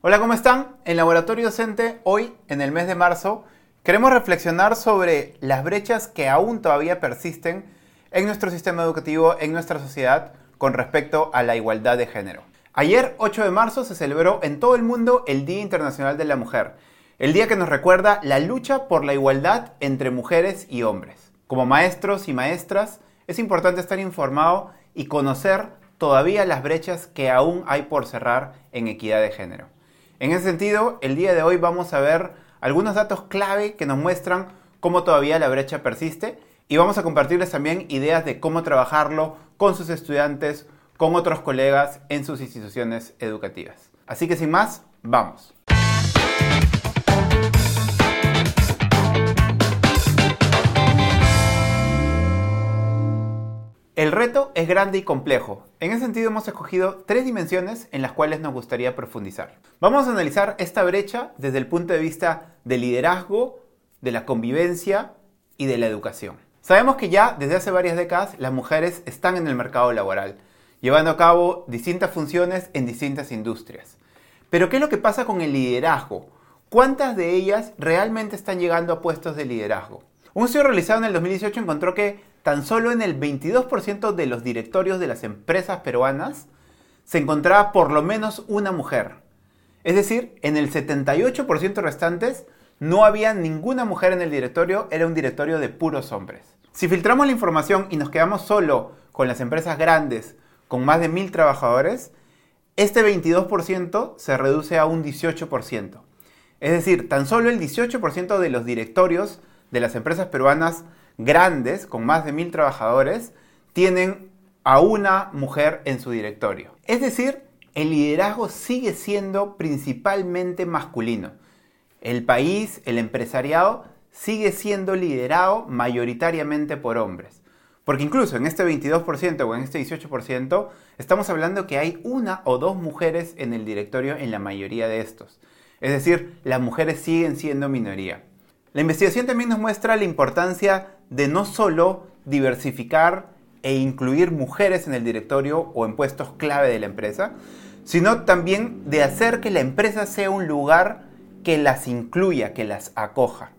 Hola, ¿cómo están? En Laboratorio Docente, hoy, en el mes de marzo, queremos reflexionar sobre las brechas que aún todavía persisten en nuestro sistema educativo, en nuestra sociedad, con respecto a la igualdad de género. Ayer, 8 de marzo, se celebró en todo el mundo el Día Internacional de la Mujer, el día que nos recuerda la lucha por la igualdad entre mujeres y hombres. Como maestros y maestras, es importante estar informado y conocer todavía las brechas que aún hay por cerrar en equidad de género. En ese sentido, el día de hoy vamos a ver algunos datos clave que nos muestran cómo todavía la brecha persiste y vamos a compartirles también ideas de cómo trabajarlo con sus estudiantes, con otros colegas en sus instituciones educativas. Así que sin más, vamos. El reto es grande y complejo. En ese sentido hemos escogido tres dimensiones en las cuales nos gustaría profundizar. Vamos a analizar esta brecha desde el punto de vista del liderazgo, de la convivencia y de la educación. Sabemos que ya desde hace varias décadas las mujeres están en el mercado laboral, llevando a cabo distintas funciones en distintas industrias. Pero ¿qué es lo que pasa con el liderazgo? ¿Cuántas de ellas realmente están llegando a puestos de liderazgo? Un estudio realizado en el 2018 encontró que tan solo en el 22% de los directorios de las empresas peruanas se encontraba por lo menos una mujer. Es decir, en el 78% restantes no había ninguna mujer en el directorio, era un directorio de puros hombres. Si filtramos la información y nos quedamos solo con las empresas grandes con más de mil trabajadores, este 22% se reduce a un 18%. Es decir, tan solo el 18% de los directorios de las empresas peruanas grandes, con más de mil trabajadores, tienen a una mujer en su directorio. Es decir, el liderazgo sigue siendo principalmente masculino. El país, el empresariado, sigue siendo liderado mayoritariamente por hombres. Porque incluso en este 22% o en este 18% estamos hablando que hay una o dos mujeres en el directorio en la mayoría de estos. Es decir, las mujeres siguen siendo minoría. La investigación también nos muestra la importancia de no solo diversificar e incluir mujeres en el directorio o en puestos clave de la empresa, sino también de hacer que la empresa sea un lugar que las incluya, que las acoja.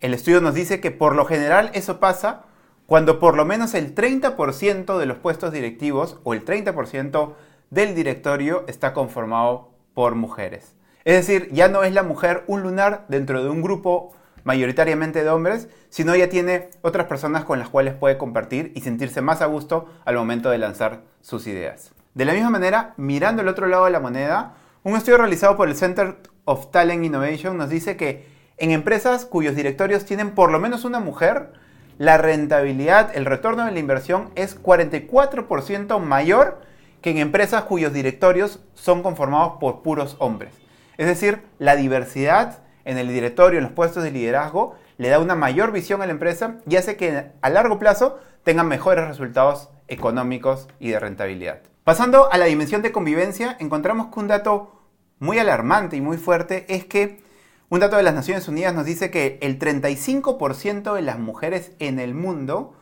El estudio nos dice que por lo general eso pasa cuando por lo menos el 30% de los puestos directivos o el 30% del directorio está conformado por mujeres. Es decir, ya no es la mujer un lunar dentro de un grupo mayoritariamente de hombres, sino ya tiene otras personas con las cuales puede compartir y sentirse más a gusto al momento de lanzar sus ideas. De la misma manera, mirando el otro lado de la moneda, un estudio realizado por el Center of Talent Innovation nos dice que en empresas cuyos directorios tienen por lo menos una mujer, la rentabilidad, el retorno de la inversión es 44% mayor que en empresas cuyos directorios son conformados por puros hombres. Es decir, la diversidad en el directorio, en los puestos de liderazgo, le da una mayor visión a la empresa y hace que a largo plazo tengan mejores resultados económicos y de rentabilidad. Pasando a la dimensión de convivencia, encontramos que un dato muy alarmante y muy fuerte es que un dato de las Naciones Unidas nos dice que el 35% de las mujeres en el mundo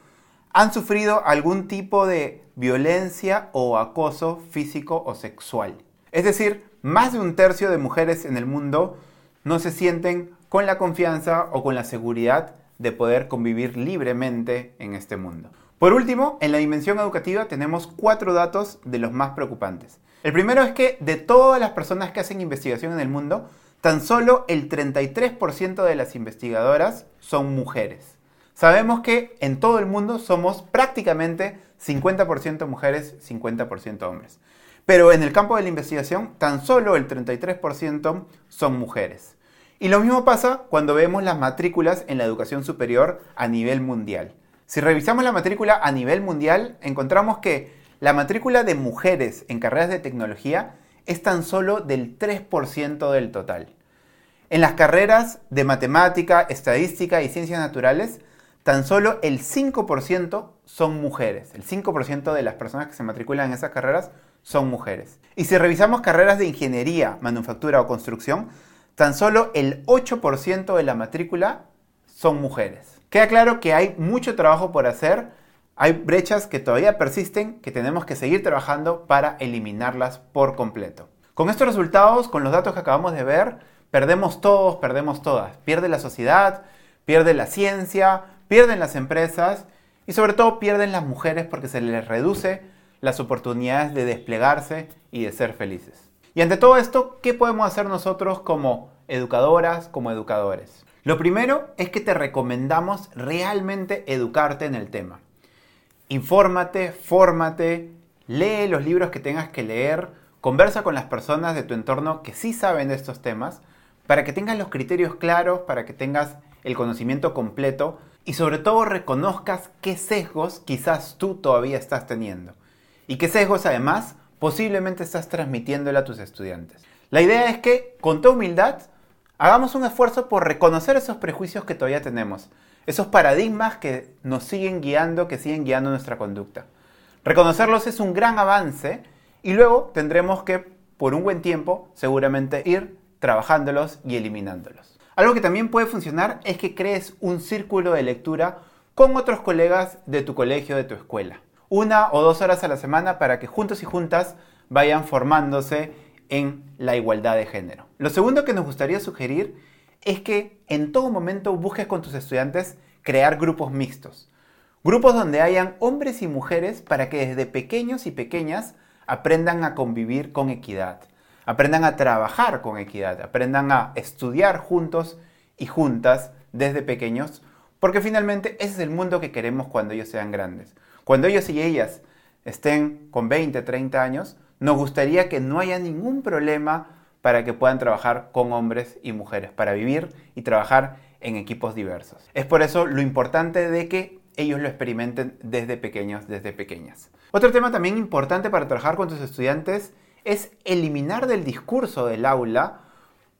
han sufrido algún tipo de violencia o acoso físico o sexual. Es decir, más de un tercio de mujeres en el mundo no se sienten con la confianza o con la seguridad de poder convivir libremente en este mundo. Por último, en la dimensión educativa tenemos cuatro datos de los más preocupantes. El primero es que de todas las personas que hacen investigación en el mundo, tan solo el 33% de las investigadoras son mujeres. Sabemos que en todo el mundo somos prácticamente 50% mujeres, 50% hombres. Pero en el campo de la investigación, tan solo el 33% son mujeres. Y lo mismo pasa cuando vemos las matrículas en la educación superior a nivel mundial. Si revisamos la matrícula a nivel mundial, encontramos que la matrícula de mujeres en carreras de tecnología es tan solo del 3% del total. En las carreras de matemática, estadística y ciencias naturales, tan solo el 5% son mujeres. El 5% de las personas que se matriculan en esas carreras son mujeres. Y si revisamos carreras de ingeniería, manufactura o construcción, tan solo el 8% de la matrícula son mujeres. Queda claro que hay mucho trabajo por hacer, hay brechas que todavía persisten, que tenemos que seguir trabajando para eliminarlas por completo. Con estos resultados, con los datos que acabamos de ver, perdemos todos, perdemos todas. Pierde la sociedad, pierde la ciencia, pierden las empresas y sobre todo pierden las mujeres porque se les reduce las oportunidades de desplegarse y de ser felices. Y ante todo esto, ¿qué podemos hacer nosotros como educadoras, como educadores? Lo primero es que te recomendamos realmente educarte en el tema. Infórmate, fórmate, lee los libros que tengas que leer, conversa con las personas de tu entorno que sí saben de estos temas, para que tengas los criterios claros, para que tengas el conocimiento completo y sobre todo reconozcas qué sesgos quizás tú todavía estás teniendo y qué sesgos además posiblemente estás transmitiéndole a tus estudiantes. La idea es que con toda humildad hagamos un esfuerzo por reconocer esos prejuicios que todavía tenemos, esos paradigmas que nos siguen guiando, que siguen guiando nuestra conducta. Reconocerlos es un gran avance y luego tendremos que, por un buen tiempo, seguramente ir trabajándolos y eliminándolos. Algo que también puede funcionar es que crees un círculo de lectura con otros colegas de tu colegio, de tu escuela. Una o dos horas a la semana para que juntos y juntas vayan formándose en la igualdad de género. Lo segundo que nos gustaría sugerir es que en todo momento busques con tus estudiantes crear grupos mixtos. Grupos donde hayan hombres y mujeres para que desde pequeños y pequeñas aprendan a convivir con equidad, aprendan a trabajar con equidad, aprendan a estudiar juntos y juntas desde pequeños, porque finalmente ese es el mundo que queremos cuando ellos sean grandes. Cuando ellos y ellas estén con 20, 30 años, nos gustaría que no haya ningún problema para que puedan trabajar con hombres y mujeres, para vivir y trabajar en equipos diversos. Es por eso lo importante de que ellos lo experimenten desde pequeños, desde pequeñas. Otro tema también importante para trabajar con tus estudiantes es eliminar del discurso del aula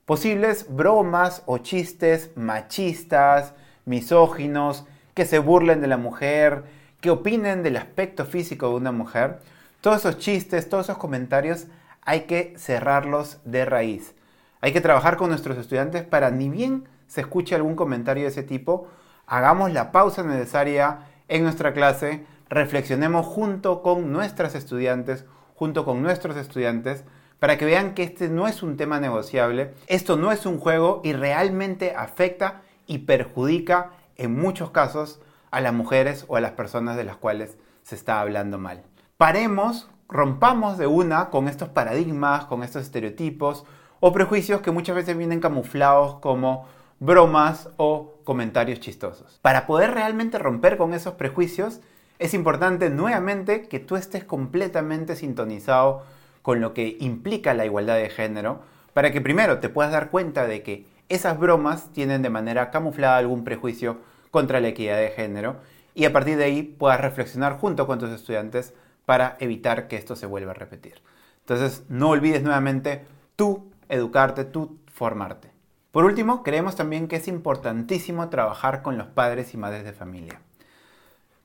posibles bromas o chistes machistas, misóginos, que se burlen de la mujer, que opinen del aspecto físico de una mujer, todos esos chistes, todos esos comentarios hay que cerrarlos de raíz. Hay que trabajar con nuestros estudiantes para ni bien se escuche algún comentario de ese tipo, hagamos la pausa necesaria en nuestra clase, reflexionemos junto con nuestras estudiantes, junto con nuestros estudiantes, para que vean que este no es un tema negociable, esto no es un juego y realmente afecta y perjudica en muchos casos a las mujeres o a las personas de las cuales se está hablando mal. Paremos, rompamos de una con estos paradigmas, con estos estereotipos o prejuicios que muchas veces vienen camuflados como bromas o comentarios chistosos. Para poder realmente romper con esos prejuicios, es importante nuevamente que tú estés completamente sintonizado con lo que implica la igualdad de género, para que primero te puedas dar cuenta de que esas bromas tienen de manera camuflada algún prejuicio contra la equidad de género y a partir de ahí puedas reflexionar junto con tus estudiantes para evitar que esto se vuelva a repetir. Entonces, no olvides nuevamente tú educarte, tú formarte. Por último, creemos también que es importantísimo trabajar con los padres y madres de familia.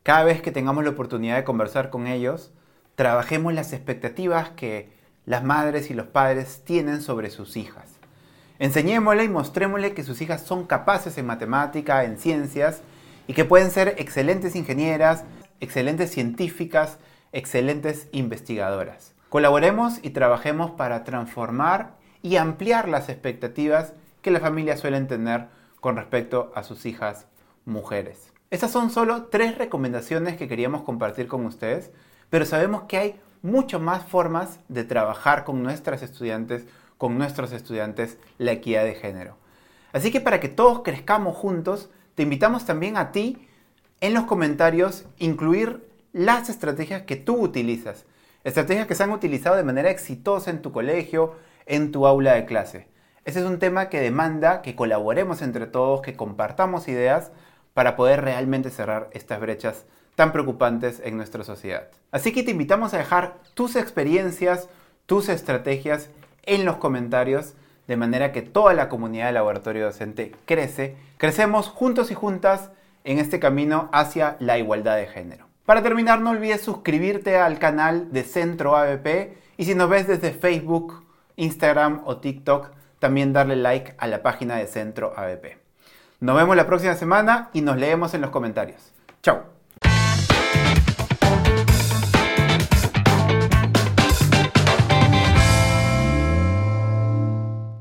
Cada vez que tengamos la oportunidad de conversar con ellos, trabajemos las expectativas que las madres y los padres tienen sobre sus hijas. Enseñémosle y mostrémosle que sus hijas son capaces en matemática, en ciencias, y que pueden ser excelentes ingenieras, excelentes científicas, excelentes investigadoras. Colaboremos y trabajemos para transformar y ampliar las expectativas que las familias suelen tener con respecto a sus hijas mujeres. Estas son solo tres recomendaciones que queríamos compartir con ustedes, pero sabemos que hay mucho más formas de trabajar con nuestras estudiantes con nuestros estudiantes la equidad de género. Así que para que todos crezcamos juntos, te invitamos también a ti en los comentarios incluir las estrategias que tú utilizas, estrategias que se han utilizado de manera exitosa en tu colegio, en tu aula de clase. Ese es un tema que demanda que colaboremos entre todos, que compartamos ideas para poder realmente cerrar estas brechas tan preocupantes en nuestra sociedad. Así que te invitamos a dejar tus experiencias, tus estrategias en los comentarios, de manera que toda la comunidad de laboratorio docente crece. Crecemos juntos y juntas en este camino hacia la igualdad de género. Para terminar, no olvides suscribirte al canal de Centro ABP y si nos ves desde Facebook, Instagram o TikTok, también darle like a la página de Centro ABP. Nos vemos la próxima semana y nos leemos en los comentarios. Chao.